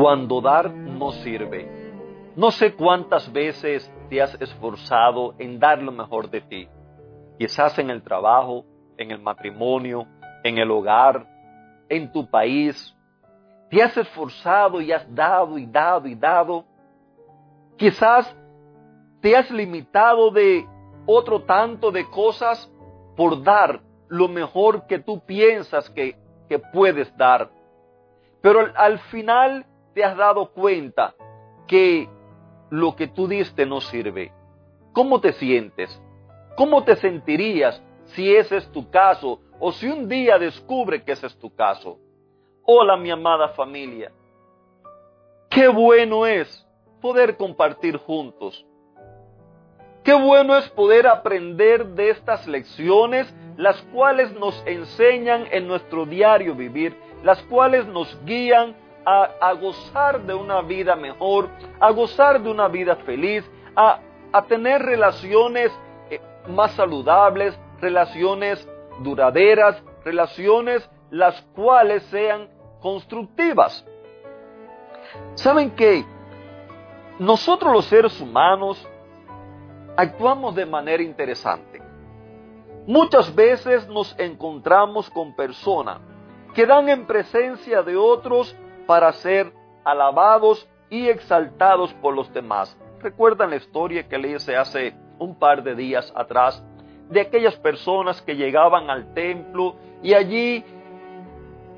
Cuando dar no sirve. No sé cuántas veces te has esforzado en dar lo mejor de ti, quizás en el trabajo, en el matrimonio, en el hogar, en tu país. Te has esforzado y has dado y dado y dado. Quizás te has limitado de otro tanto de cosas por dar lo mejor que tú piensas que, que puedes dar. Pero al final te has dado cuenta que lo que tú diste no sirve? ¿Cómo te sientes? ¿Cómo te sentirías si ese es tu caso o si un día descubre que ese es tu caso? Hola mi amada familia. Qué bueno es poder compartir juntos. Qué bueno es poder aprender de estas lecciones, las cuales nos enseñan en nuestro diario vivir, las cuales nos guían a, gozar de una vida mejor, a gozar de una vida feliz, a, tener relaciones eh, más saludables, relaciones duraderas, relaciones las cuales sean constructivas. ¿Saben que nosotros los seres humanos actuamos de manera interesante? Muchas veces nos encontramos con personas que dan en presencia de otros para ser alabados y exaltados por los demás. ¿Recuerdan la historia que le hice hace un par de días atrás de aquellas personas que llegaban al templo y allí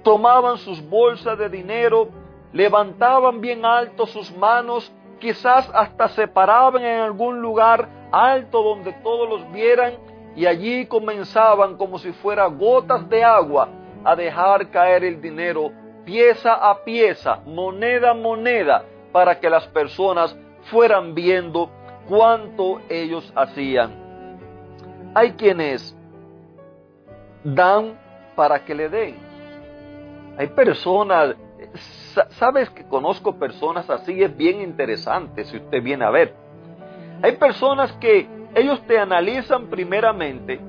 tomaban sus bolsas de dinero, levantaban bien alto sus manos, quizás hasta se paraban en algún lugar alto donde todos los vieran y allí comenzaban como si fuera gotas de agua a dejar caer el dinero pieza a pieza, moneda a moneda, para que las personas fueran viendo cuánto ellos hacían. Hay quienes dan para que le den. Hay personas, sabes que conozco personas así, es bien interesante si usted viene a ver. Hay personas que ellos te analizan primeramente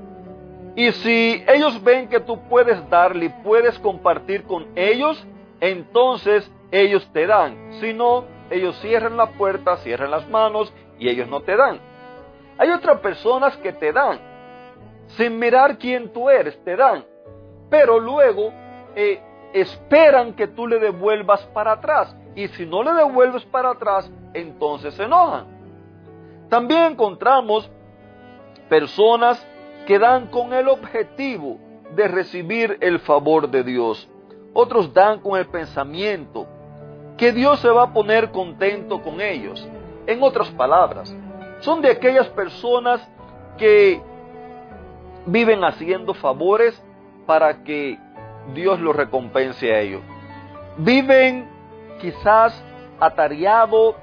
y si ellos ven que tú puedes darle puedes compartir con ellos, entonces ellos te dan. Si no, ellos cierran la puerta, cierran las manos y ellos no te dan. Hay otras personas que te dan, sin mirar quién tú eres, te dan. Pero luego eh, esperan que tú le devuelvas para atrás. Y si no le devuelves para atrás, entonces se enojan. También encontramos personas que dan con el objetivo de recibir el favor de Dios. Otros dan con el pensamiento que Dios se va a poner contento con ellos. En otras palabras, son de aquellas personas que viven haciendo favores para que Dios los recompense a ellos. Viven quizás atareado,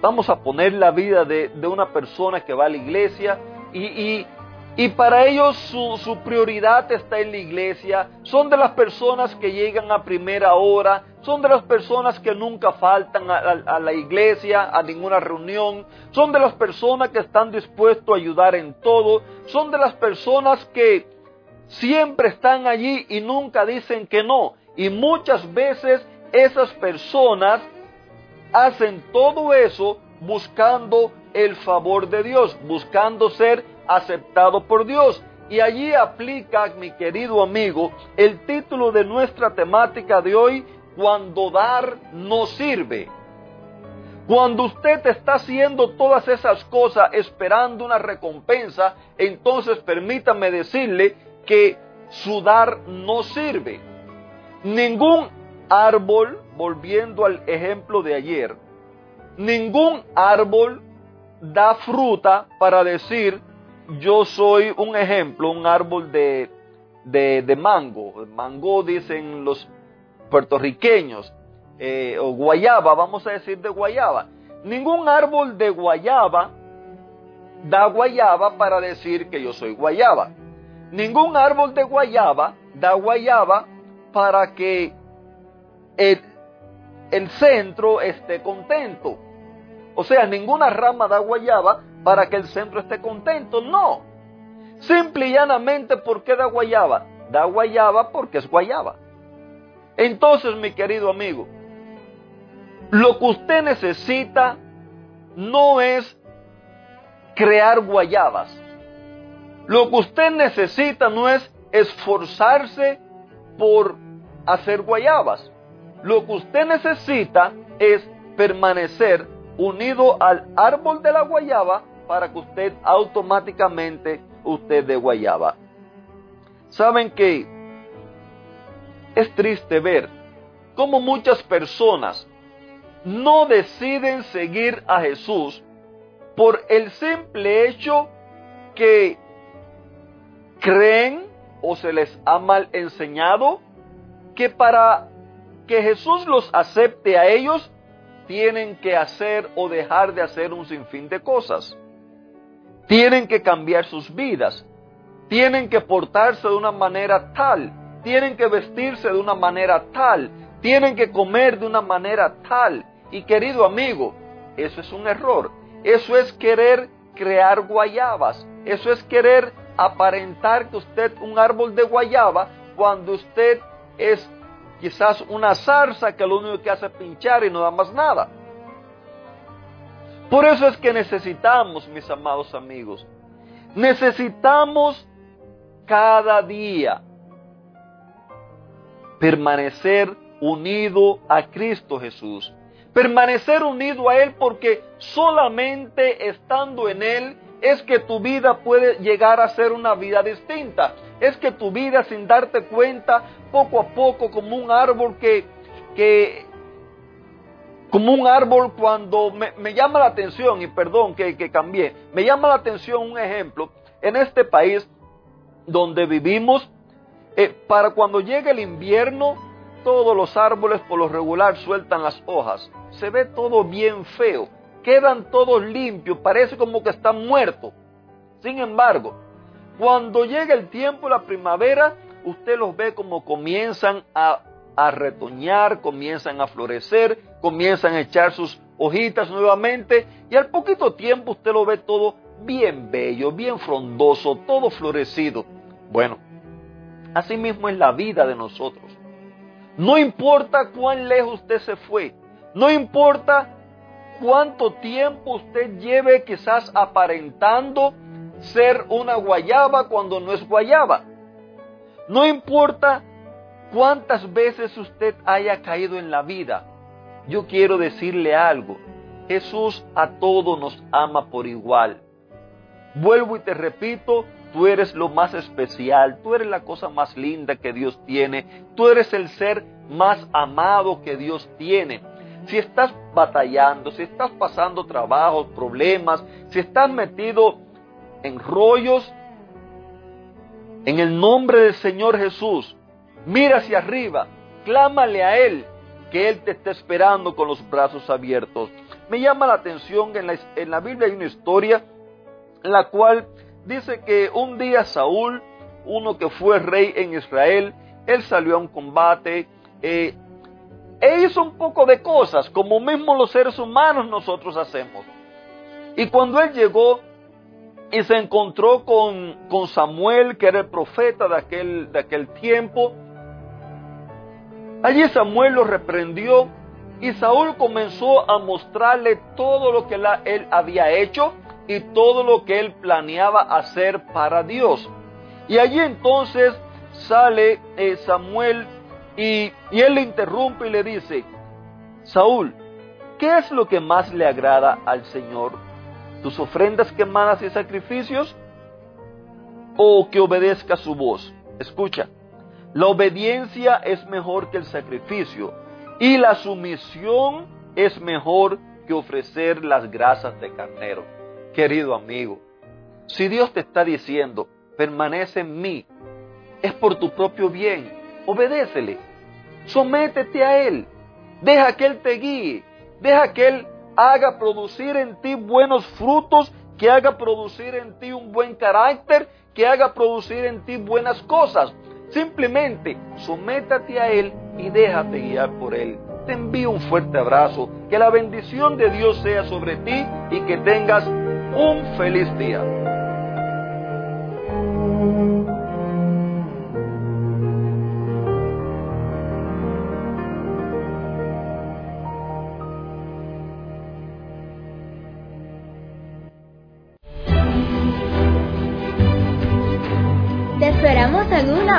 vamos a poner la vida de, de una persona que va a la iglesia y, y y para ellos su, prioridad está en la iglesia. Son de las personas que llegan a primera hora. Son de las personas que nunca faltan a, a la iglesia, a ninguna reunión. Son de las personas que están dispuestos a ayudar en todo. Son de las personas que siempre están allí y nunca dicen que no. Y muchas veces esas personas hacen todo eso buscando el favor de Dios, buscando ser aceptado por Dios. Y allí aplica, mi querido amigo, el título de nuestra temática de hoy, cuando dar no sirve. Cuando usted está haciendo todas esas cosas esperando una recompensa, entonces permítame decirle que su dar no sirve. Ningún árbol, volviendo al ejemplo de ayer, ningún árbol da fruta para decir yo soy un ejemplo, un árbol de, de, mango, mango dicen los puertorriqueños, eh, o guayaba, vamos a decir de guayaba. Ningún árbol de guayaba da guayaba para decir que yo soy guayaba. Ningún árbol de guayaba da guayaba para que el, el centro esté contento. O sea, ninguna rama da guayaba para que el centro esté contento. No. Simple y llanamente, ¿por qué da guayaba? Da guayaba porque es guayaba. Entonces, mi querido amigo, lo que usted necesita no es crear guayabas. Lo que usted necesita no es esforzarse por hacer guayabas. Lo que usted necesita es permanecer unido al árbol de la guayaba para que usted automáticamente usted de guayaba. Saben que es triste ver cómo muchas personas no deciden seguir a Jesús por el simple hecho que creen o se les ha mal enseñado que para que Jesús los acepte a ellos tienen que hacer o dejar de hacer un sinfín de cosas. Tienen que cambiar sus vidas. Tienen que portarse de una manera tal. Tienen que vestirse de una manera tal. Tienen que comer de una manera tal. Y querido amigo, eso es un error. Eso es querer crear guayabas. Eso es querer aparentar que usted un árbol de guayaba cuando usted es quizás una zarza que lo único que hace es pinchar y no da más nada. Por eso es que necesitamos, mis amados amigos, necesitamos cada día permanecer unido a Cristo Jesús. Permanecer unido a Él porque solamente estando en Él es que tu vida puede llegar a ser una vida distinta. Es que tu vida sin darte cuenta, poco a poco, como un árbol que, que como un árbol cuando me, llama la atención, y perdón que, que cambié, me llama la atención un ejemplo, en este país donde vivimos, eh, para cuando llegue el invierno, todos los árboles por lo regular sueltan las hojas. Se ve todo bien feo quedan todos limpios, parece como que están muertos. Sin embargo, cuando llega el tiempo la primavera, usted los ve como comienzan a, a retoñar, comienzan a florecer, comienzan a echar sus hojitas nuevamente y al poquito tiempo usted lo ve todo bien bello, bien frondoso, todo florecido. Bueno, así mismo es la vida de nosotros. No importa cuán lejos usted se fue, no importa cuánto tiempo usted lleve quizás aparentando ser una guayaba cuando no es guayaba. No importa cuántas veces usted haya caído en la vida. Yo quiero decirle algo. Jesús a todos nos ama por igual. Vuelvo y te repito, tú eres lo más especial, tú eres la cosa más linda que Dios tiene, tú eres el ser más amado que Dios tiene si estás batallando, si estás pasando trabajos, problemas, si estás metido en rollos, en el nombre del Señor Jesús, mira hacia arriba, clámale a Él, que Él te está esperando con los brazos abiertos. Me llama la atención que en la, en la Biblia hay una historia la cual dice que un día Saúl, uno que fue rey en Israel, él salió a un combate, eh, e hizo un poco de cosas, como mismo los seres humanos nosotros hacemos. Y cuando él llegó y se encontró con, con Samuel, que era el profeta de aquel, de aquel tiempo, allí Samuel lo reprendió y Saúl comenzó a mostrarle todo lo que él había hecho y todo lo que él planeaba hacer para Dios. Y allí entonces sale eh, Samuel y, él le interrumpe y le dice, Saúl, ¿qué es lo que más le agrada al Señor? ¿Tus ofrendas quemadas y sacrificios? ¿O que obedezca su voz? Escucha, la obediencia es mejor que el sacrificio y la sumisión es mejor que ofrecer las grasas de carnero. Querido amigo, si Dios te está diciendo, permanece en mí, es por tu propio bien. Obedécele. Sométete a Él. Deja que Él te guíe. Deja que Él haga producir en ti buenos frutos, que haga producir en ti un buen carácter, que haga producir en ti buenas cosas. Simplemente sométate a Él y déjate guiar por Él. Te envío un fuerte abrazo, que la bendición de Dios sea sobre ti y que tengas un feliz día.